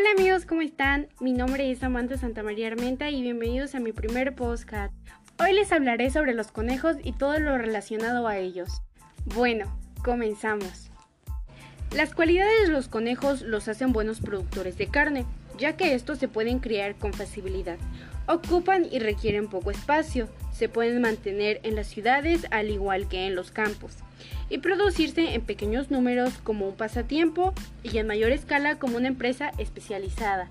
Hola amigos, ¿cómo están? Mi nombre es Samantha Santamaría Armenta y bienvenidos a mi primer podcast. Hoy les hablaré sobre los conejos y todo lo relacionado a ellos. Bueno, comenzamos. Las cualidades de los conejos los hacen buenos productores de carne, ya que estos se pueden criar con facilidad. Ocupan y requieren poco espacio, se pueden mantener en las ciudades al igual que en los campos, y producirse en pequeños números como un pasatiempo y en mayor escala como una empresa especializada.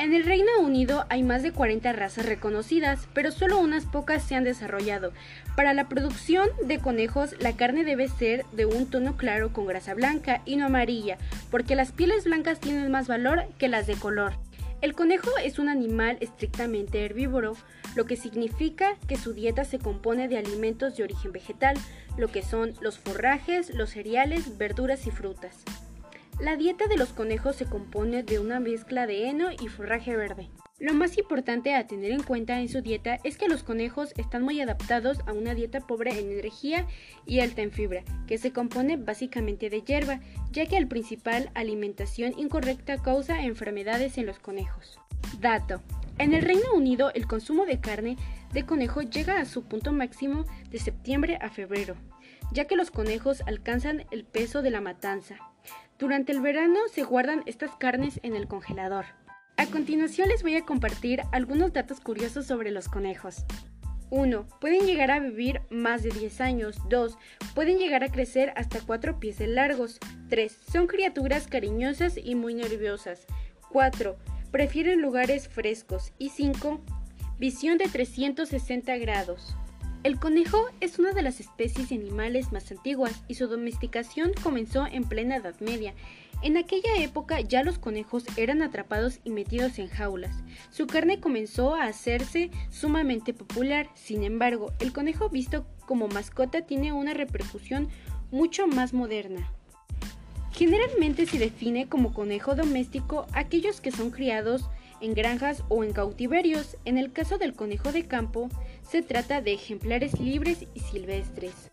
En el Reino Unido hay más de 40 razas reconocidas, pero solo unas pocas se han desarrollado. Para la producción de conejos, la carne debe ser de un tono claro con grasa blanca y no amarilla, porque las pieles blancas tienen más valor que las de color. El conejo es un animal estrictamente herbívoro, lo que significa que su dieta se compone de alimentos de origen vegetal, lo que son los forrajes, los cereales, verduras y frutas. La dieta de los conejos se compone de una mezcla de heno y forraje verde. Lo más importante a tener en cuenta en su dieta es que los conejos están muy adaptados a una dieta pobre en energía y alta en fibra, que se compone básicamente de hierba, ya que la principal alimentación incorrecta causa enfermedades en los conejos. Dato. En el Reino Unido el consumo de carne de conejo llega a su punto máximo de septiembre a febrero, ya que los conejos alcanzan el peso de la matanza. Durante el verano se guardan estas carnes en el congelador. A continuación les voy a compartir algunos datos curiosos sobre los conejos. 1. Pueden llegar a vivir más de 10 años. 2. Pueden llegar a crecer hasta 4 pies de largos. 3. Son criaturas cariñosas y muy nerviosas. 4. Prefieren lugares frescos. Y 5. Visión de 360 grados. El conejo es una de las especies de animales más antiguas y su domesticación comenzó en plena Edad Media en aquella época ya los conejos eran atrapados y metidos en jaulas. Su carne comenzó a hacerse sumamente popular. Sin embargo, el conejo visto como mascota tiene una repercusión mucho más moderna. Generalmente se define como conejo doméstico aquellos que son criados en granjas o en cautiverios. En el caso del conejo de campo, se trata de ejemplares libres y silvestres.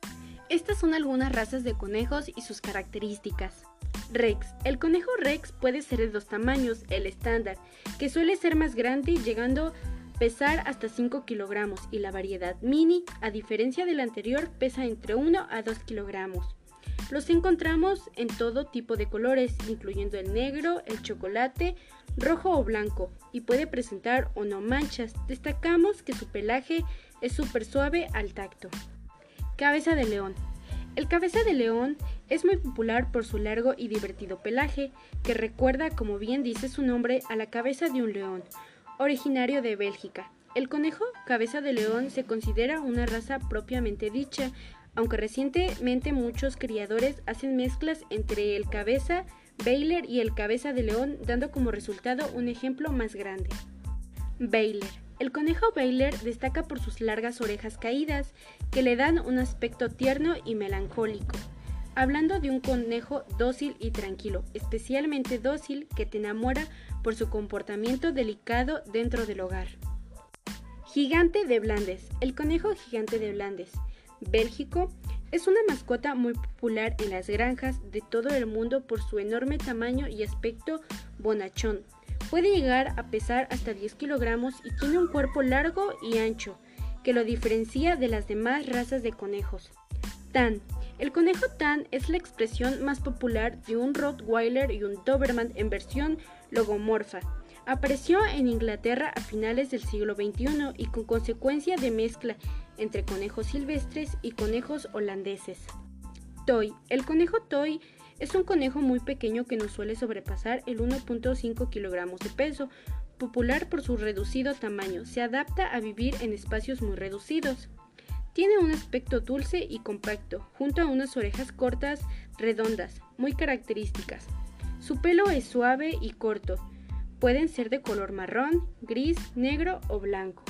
Estas son algunas razas de conejos y sus características. Rex. El conejo Rex puede ser de dos tamaños, el estándar, que suele ser más grande llegando a pesar hasta 5 kilogramos y la variedad mini, a diferencia del anterior, pesa entre 1 a 2 kilogramos. Los encontramos en todo tipo de colores, incluyendo el negro, el chocolate, rojo o blanco, y puede presentar o no manchas. Destacamos que su pelaje es súper suave al tacto. Cabeza de león. El cabeza de león es muy popular por su largo y divertido pelaje, que recuerda, como bien dice su nombre, a la cabeza de un león, originario de Bélgica. El conejo cabeza de león se considera una raza propiamente dicha, aunque recientemente muchos criadores hacen mezclas entre el cabeza Baylor y el cabeza de león, dando como resultado un ejemplo más grande. Baylor el conejo Baylor destaca por sus largas orejas caídas, que le dan un aspecto tierno y melancólico. Hablando de un conejo dócil y tranquilo, especialmente dócil que te enamora por su comportamiento delicado dentro del hogar. Gigante de Blandes. El conejo gigante de Blandes, Bélgico, es una mascota muy popular en las granjas de todo el mundo por su enorme tamaño y aspecto bonachón, Puede llegar a pesar hasta 10 kilogramos y tiene un cuerpo largo y ancho, que lo diferencia de las demás razas de conejos. Tan. El conejo tan es la expresión más popular de un Rottweiler y un Doberman en versión logomorfa. Apareció en Inglaterra a finales del siglo XXI y con consecuencia de mezcla entre conejos silvestres y conejos holandeses. Toy. El conejo toy es un conejo muy pequeño que no suele sobrepasar el 1.5 kilogramos de peso, popular por su reducido tamaño, se adapta a vivir en espacios muy reducidos. Tiene un aspecto dulce y compacto, junto a unas orejas cortas, redondas, muy características. Su pelo es suave y corto. Pueden ser de color marrón, gris, negro o blanco.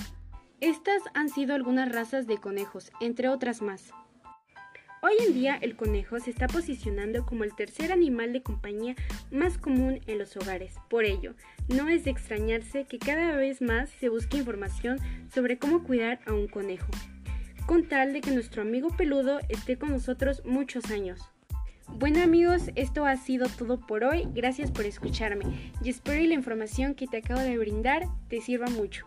Estas han sido algunas razas de conejos, entre otras más. Hoy en día el conejo se está posicionando como el tercer animal de compañía más común en los hogares. Por ello, no es de extrañarse que cada vez más se busque información sobre cómo cuidar a un conejo, con tal de que nuestro amigo peludo esté con nosotros muchos años. Bueno amigos, esto ha sido todo por hoy. Gracias por escucharme y espero que la información que te acabo de brindar te sirva mucho.